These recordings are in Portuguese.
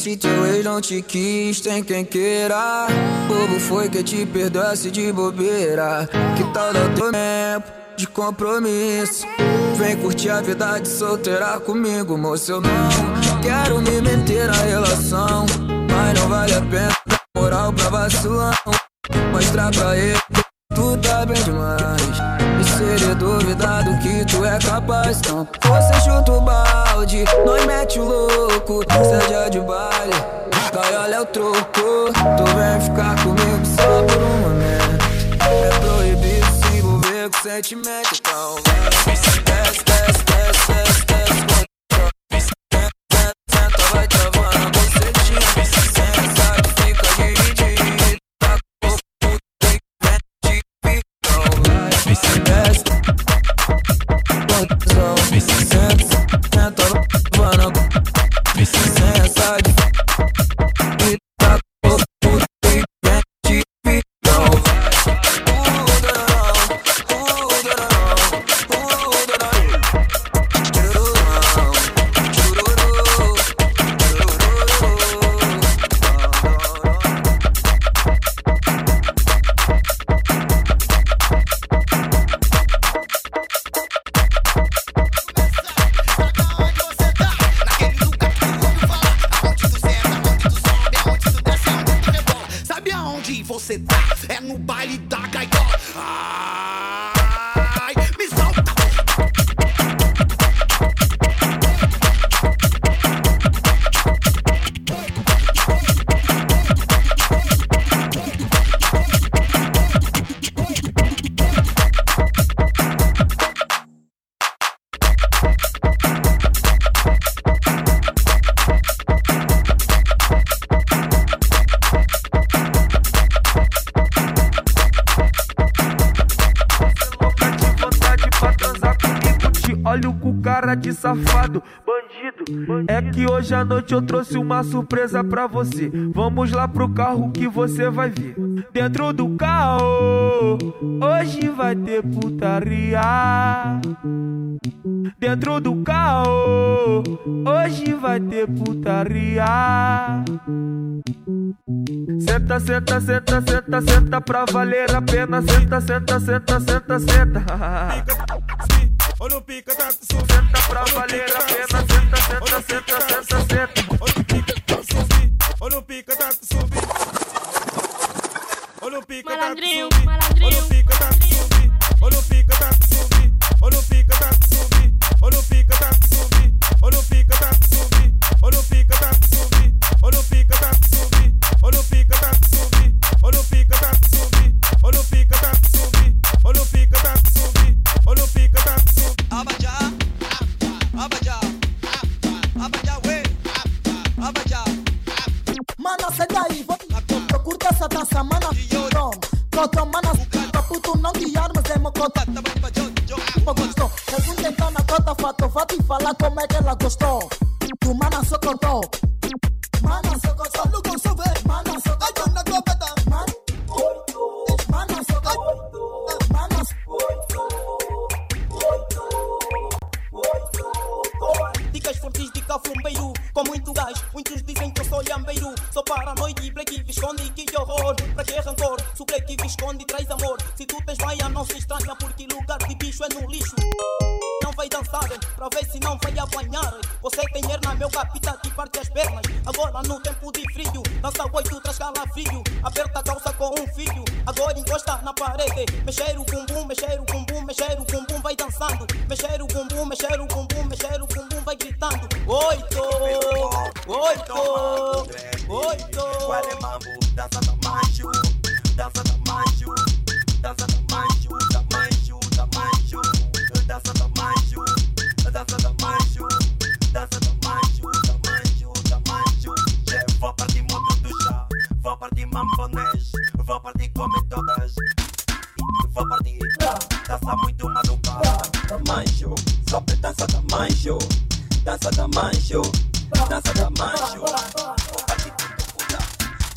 Se teu ex não te quis, tem quem queira. Bobo foi que te perdoasse de bobeira. Que tal dar teu tempo de compromisso? Vem curtir a vida de solteira comigo, moço. Eu não quero me meter na relação. Mas não vale a pena moral pra vacilão. Mostrar pra ele que tu tá bem demais. E seria duvidado que tu é capaz. Então você chuta o balde, nós mete o louco. Seja de baile, olha é o troco Tu vem ficar comigo só por um momento. É proibido se envolver com sentimento Então vai, desce, hoje à noite eu trouxe uma surpresa pra você. Vamos lá pro carro que você vai ver. Dentro do carro, hoje vai ter putaria. Dentro do carro, hoje vai ter putaria. Senta, senta, senta, senta, senta pra valer a pena. Senta, senta, senta, senta, senta. Olha o pica, tá Senta pra valer a pena. Senta, senta, senta, senta, senta. Olha o pica, tá subir. Olha o pica, tá Malandrinho, subir. malandrinho. Olha o pica, tá subir. Olha o pica, tá subir. Olha o pica, tá subir. Olha o pica, tá subir. Olha o pica, tá subir. Olha o pica, tá subir. Olha o pica, tá subir. casa tasa mana Rom, koto non ti armas de mocota Mogostó, pregunten tan a cota Fato fati fala come que la costó Tu manas se mexer o bumbum, mexer o bumbum Vai dançando. Mexer o bumbum, mexer o bumbum, mexer o bumbum Vai gritando. Oito, oito, oito. Qual mambo? Dança da mancho, dança da mancho, dança da Dança da manjo, dança da manjo.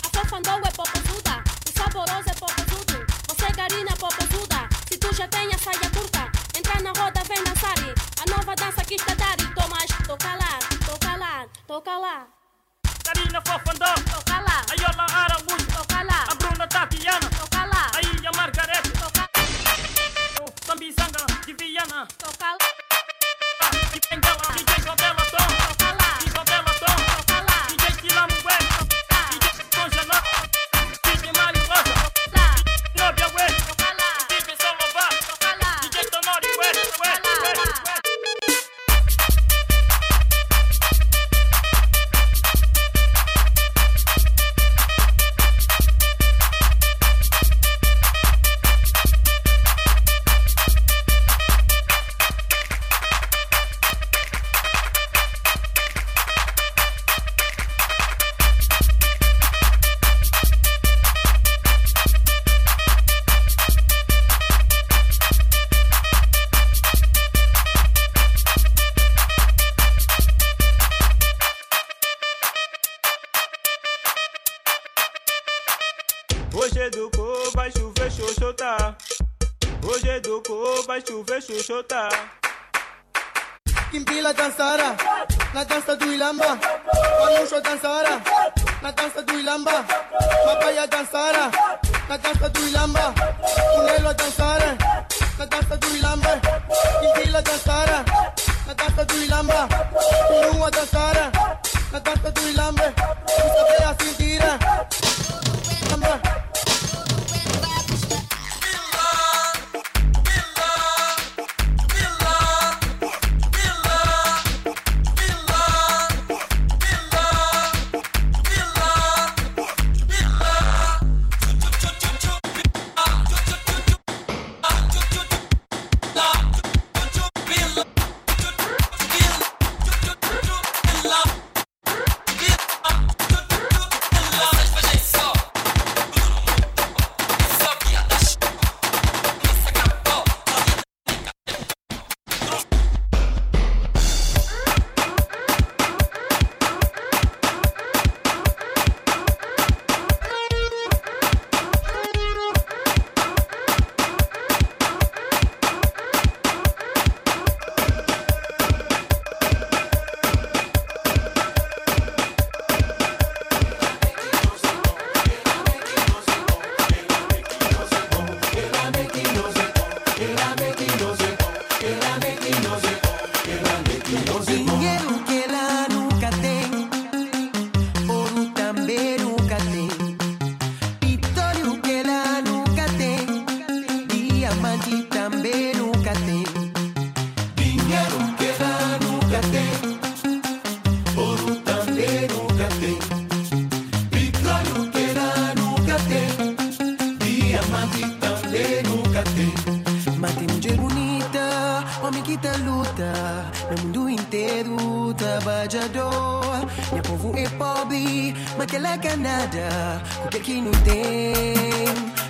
A safandou é popozuda, o saboroso é popozudo. Você garina popozuda, se tu já tem a saia curta. Entra na roda, vem dançar. A nova dança que está dar e tomas. Toca lá, toca lá, toca lá. Karina Fofandó, toca lá. A Yola Araújo, toca lá. A Bruna Tatiana, toca lá. A Ilha Margarete, toca lá. O Sambizanga de Viana, toca lá. vous est pas bi, mais qu'elle est Canada, ou qu'elle nous t'aime.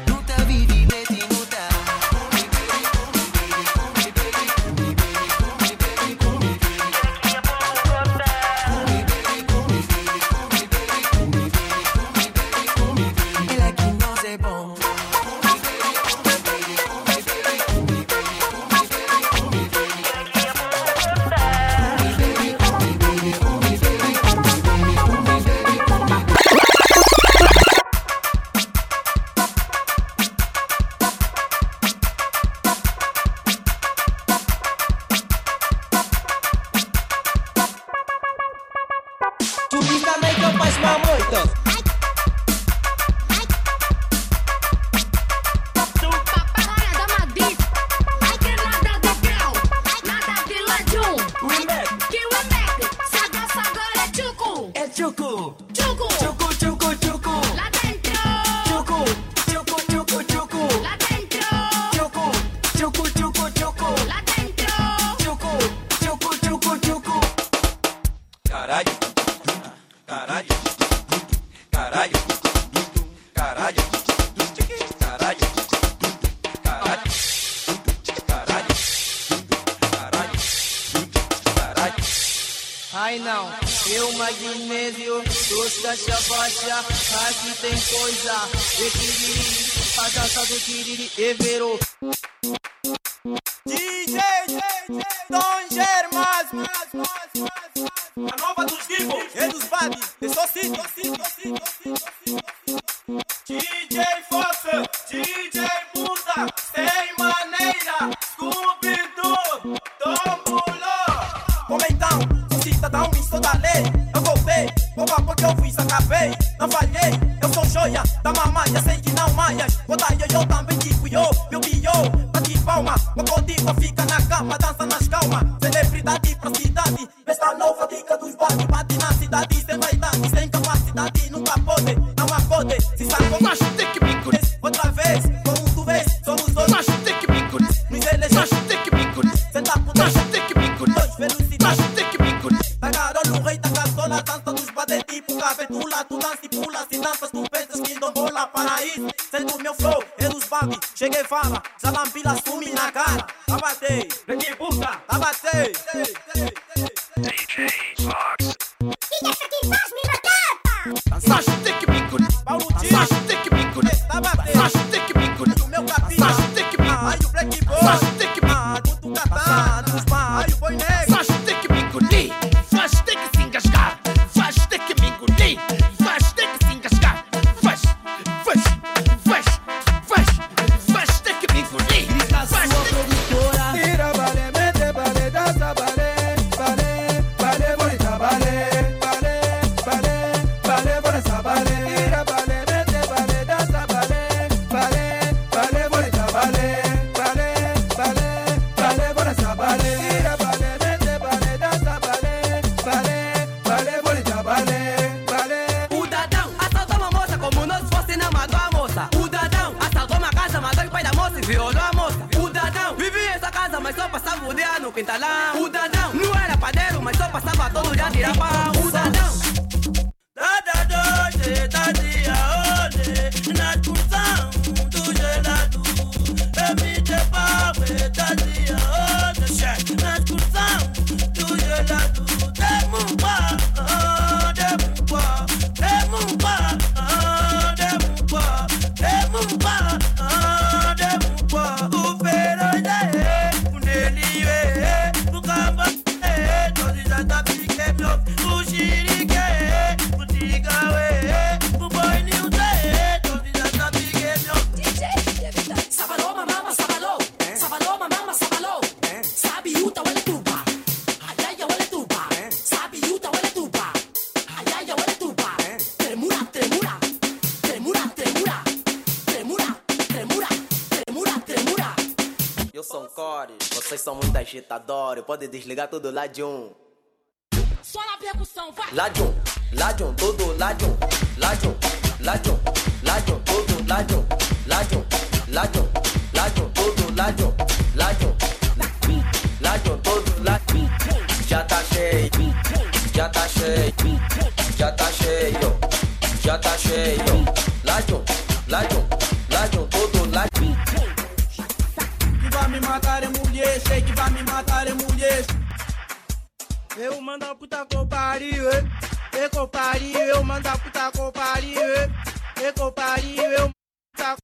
no. la danza tus va de ti Cavetula, tu dança e pula Se danças tu pensas que não para isso. sendo meu flow Eu dos babi, cheguei fama Zalambila sumi na cara Abatei, vem que puta Abatei, pode desligar todo ladium. Só na percussão, vai! Ladium, ladium, todo ladium. Ladium, ladium, ladium, todo ladium. Ladium, ladium, ladium, todo ladium. Ladium, ladium, todo ladium. Já tá cheio, já tá cheio, já tá cheio, já tá cheio. Eu mando a puta compario, e compario, eu mando a puta compario, e compario, eu puta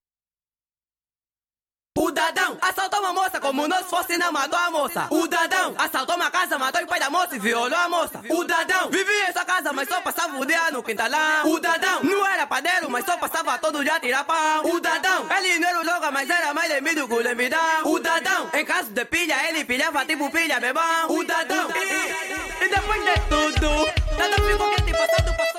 o Dadão assaltou uma moça como nós se fosse não matou a moça. O Dadão assaltou uma casa, matou o pai da moça e violou a moça. O Dadão vivia em sua casa, mas só passava o dia no quintalão. O Dadão não era padeiro, mas só passava todo dia tirar pão. O Dadão, ele não era louca, mas era mais lemido que o lemidão. O Dadão, em caso de pilha, ele pilhava tipo pilha, bebão. O Dadão, e... Y después de todo, nada fijo que te pasa, tú.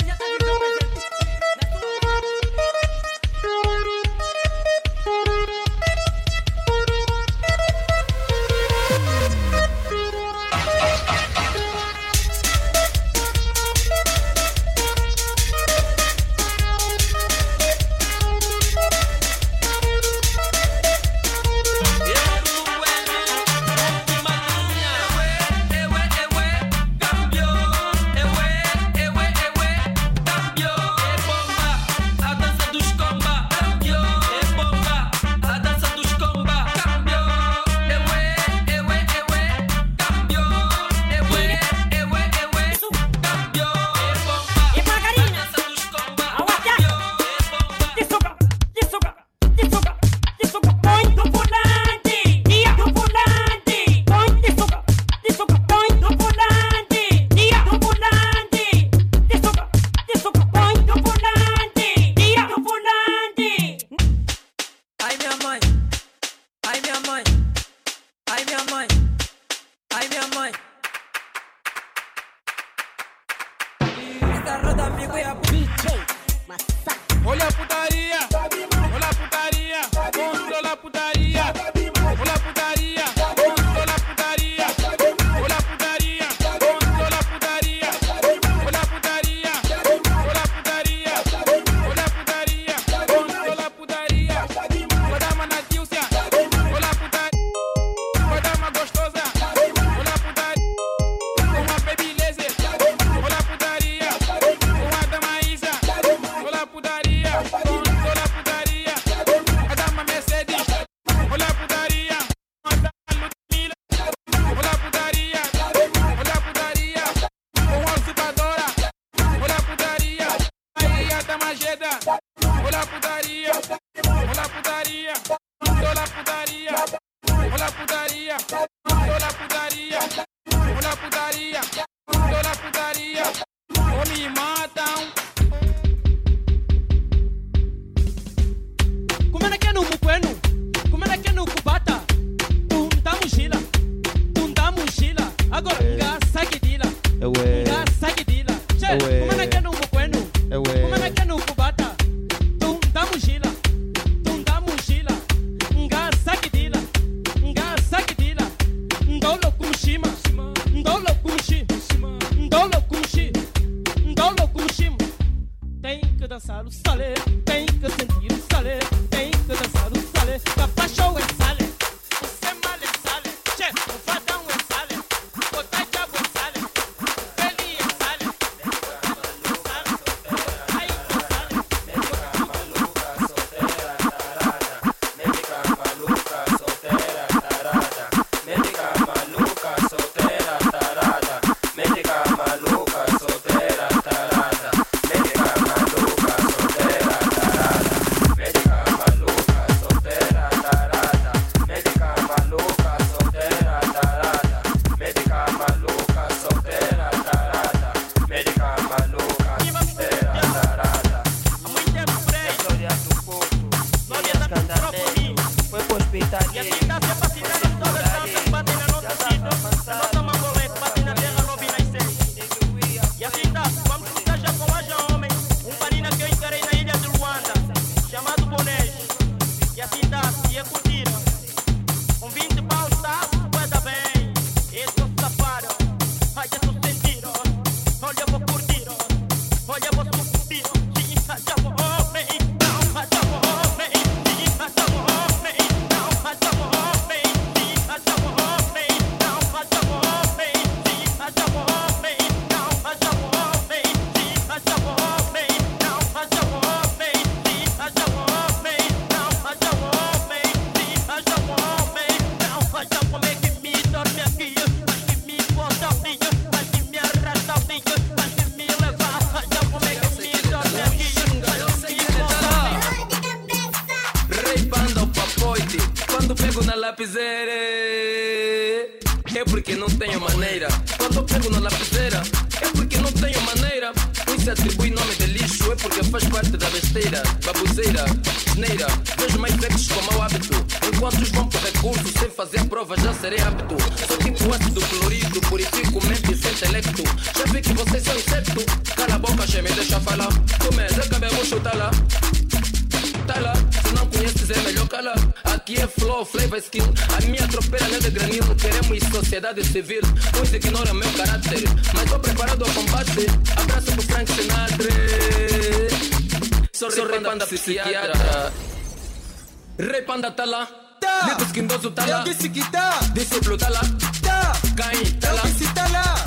Sempre que você se acertou, cala a boca, che, me deixa falar. Tu me recabemucho, tá lá. Tá lá. Se não conheces, é melhor calar. Aqui é flow, flavor, skill. A minha tropeira não é de granito. Queremos sociedade civil. Pois ignora meu caráter, mas tô preparado ao combate. Abraço pro Frank Sinatra. Sorri, Sorri panda, psiquiatra. Rei panda tá lá. Tá. Lito esquindoso tá lá. Eu disse que tá. Discípulo tá lá. Tá. Caim tá lá. Disse tá.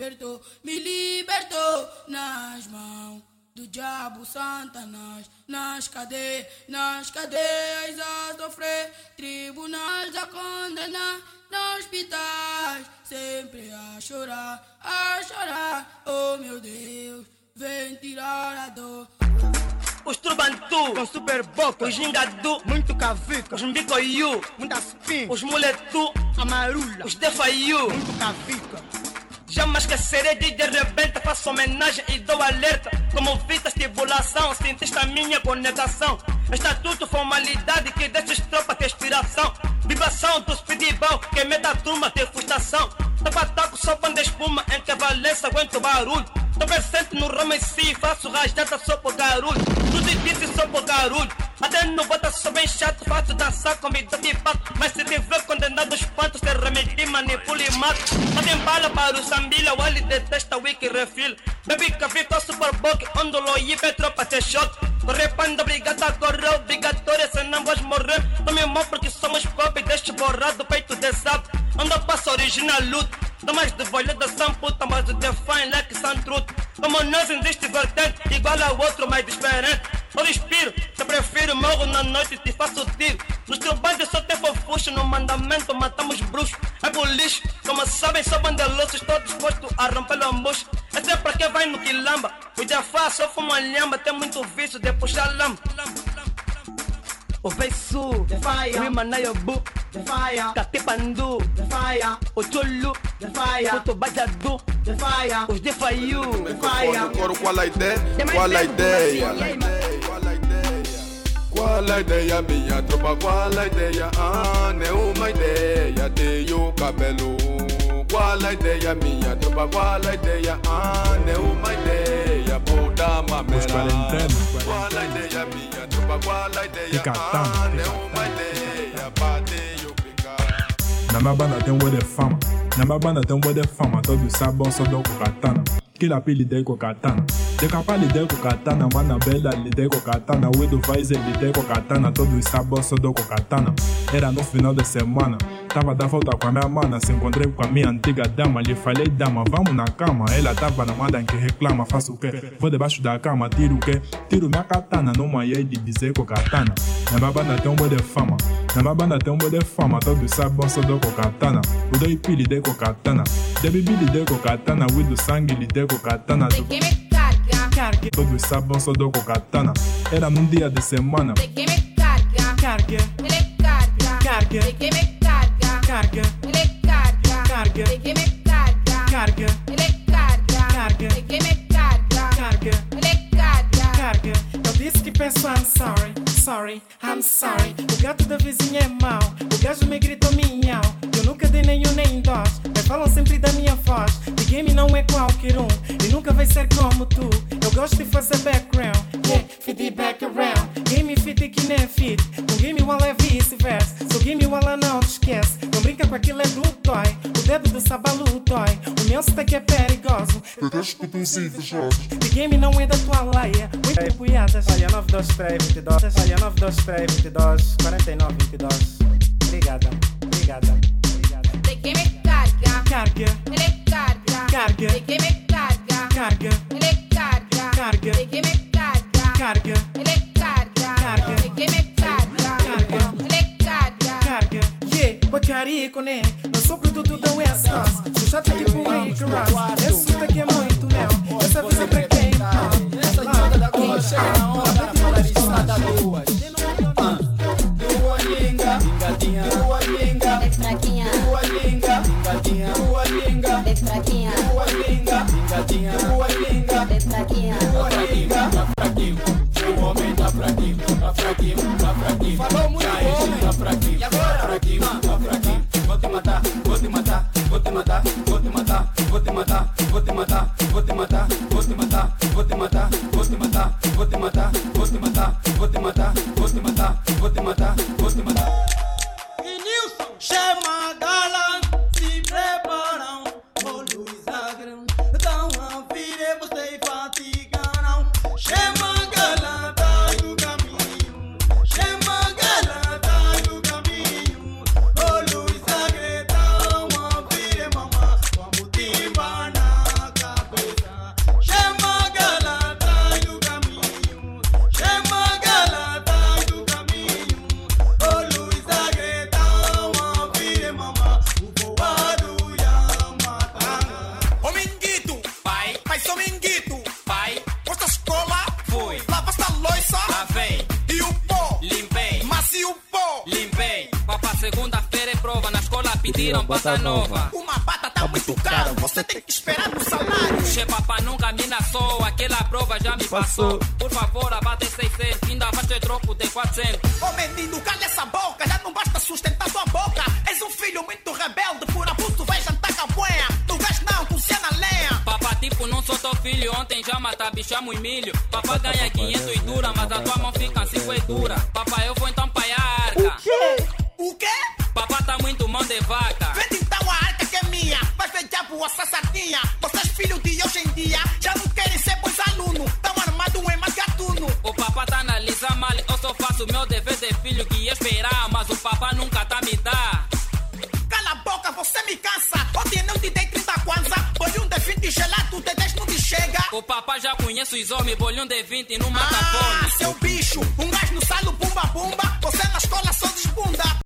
libertou, me libertou nas mãos do diabo Satanás. Nas cadeias, nas cadeias a sofrer, tribunais a condenar, nos hospitais sempre a chorar, a chorar. Oh meu Deus, vem tirar a dor. Os Trubantu, com Super Boca, os Gingadu, muito Cavico, os Mbicoiu, muita Spin, os Muletu, Amarula, os Defaiu, muito Cavico. Jamais esquecerei de de repente Faço homenagem e dou alerta. Como vista estimulação Sentiste a minha conexão Estatuto formalidade que deixa tropa ter inspiração. Vibração dos pedibão Que me dá turma ter frustração. Tapa taco só quando espuma Em que valência aguento barulho. Tô presente no ramo em si Faço rajada só por barulho Tudo difícil só por barulho Até no bota sou bem chato Faço dançar com vida de pato. Mas se tiver condenado espanto Se remedi, manipula e Batem bala para o sambila O Ali detesta o wiki refil Baby com super book Ondolo e tropa te shot. Corre panda, brigada, corre obrigatória Senão vais morrer Tome mão porque somos pobre Deixa borrado, peito de sapo Anda passa original luto Dá mais de bolhada, são puta Mas o define like são truto Como nós existe vertente Igual ao outro, mais diferente Eu respiro, te prefiro Morro na noite e te faço tiro Nos trabalhos só tem fofuxo No mandamento matamos bruxos É por lixo Como sabem, sou bandeloso Estou disposto a romper o murcho Esse é pra quem vai no quilamba O Jafá só fuma lhamba Tem muito vício de puxar lama. O Veisu, o Imanayabu, Katipandu, o Chulu, o Tobajadu, os Defaiu, Coro, qual a ideia? Qual a ideia? kwala ideya miya tropa kwala ideya aneuma ideya teyo kabelo kwala ideya miya tropa kwala ideya aneuma ideya boda mamela kwala ideya miya tropa kwala ideya aneuma ideya pateyo pika na mabana te ngwe de fama na mabana te ngwe de fama todo sabon sodo kokatana kila pili de kokatana capa lidei com katana. Mana bela lidei com katana. O Edu Weiser lidei com katana. Todos sabem, só dou com katana. Era no final de semana. Tava da volta com a minha mana. Se encontrei com a minha antiga dama. Lhe falei, dama, vamos na cama. Ela tava na moda em que reclama. Faço o quê? Vou debaixo da cama, tiro o quê? Tiro minha katana. Numa aí de dizer com katana. Na minha banda tem um boi de fama. Na minha banda tem um boi de fama. Todos sabem, só dou com katana. O doi pi lidei com katana. De bibi lidei com katana. O do sangue lidei com katana. De Carga. Todos sabem, só dou com katana. Era num dia de semana. de que me carga, Carga. ele carga, Carga. de que me carga, Carga. ele carga, Carga. de que me carga, Carga. ele carga, Carga. de que me carga, Carga. ele carga. Carga. Eu disse que penso I'm sorry, sorry, I'm sorry. O gato da vizinha é mau, o gajo me gritou minhau. Eu nunca dei nenhum nem dois, mas falam sempre da minha voz. De game não é qualquer um, e nunca vai ser como tu. Gosto de fazer background, yeah, fit background. Game fit que nem fit, um game wall é vice-versa. Sou game wall não te esquece, não brinca com aquilo é do toy. O dedo do sabalu dói, o meu sotaque é perigoso. Que tu se fechosos. De game não é da tua leia, muito apoiadas. Olha, 923, 22. Olha, 923, 22, 49, 22. Obrigada, obrigada, obrigada. De que me carga, carga, Why? Shame passou. Por favor, abate 600, ainda vai ter troco de 400. Ô menino, cala essa boca, já não basta sustentar tua boca. És um filho muito rebelde, por abuso vai jantar capoeira. Tu vês não, cozinha na lenha. Papá, tipo, não sou teu filho, ontem já mata bichamos e milho. Papá ganha 500 e dura, mas a tua mão fica 5 e dura. Papá, eu vou então pagar a arca. O quê? Papá tá muito mão de vaca. O papá já conhece os homens, bolhão de 20 no mata Ah, seu bicho, um gás no salo, bumba bumba. Você na escola só desbunda.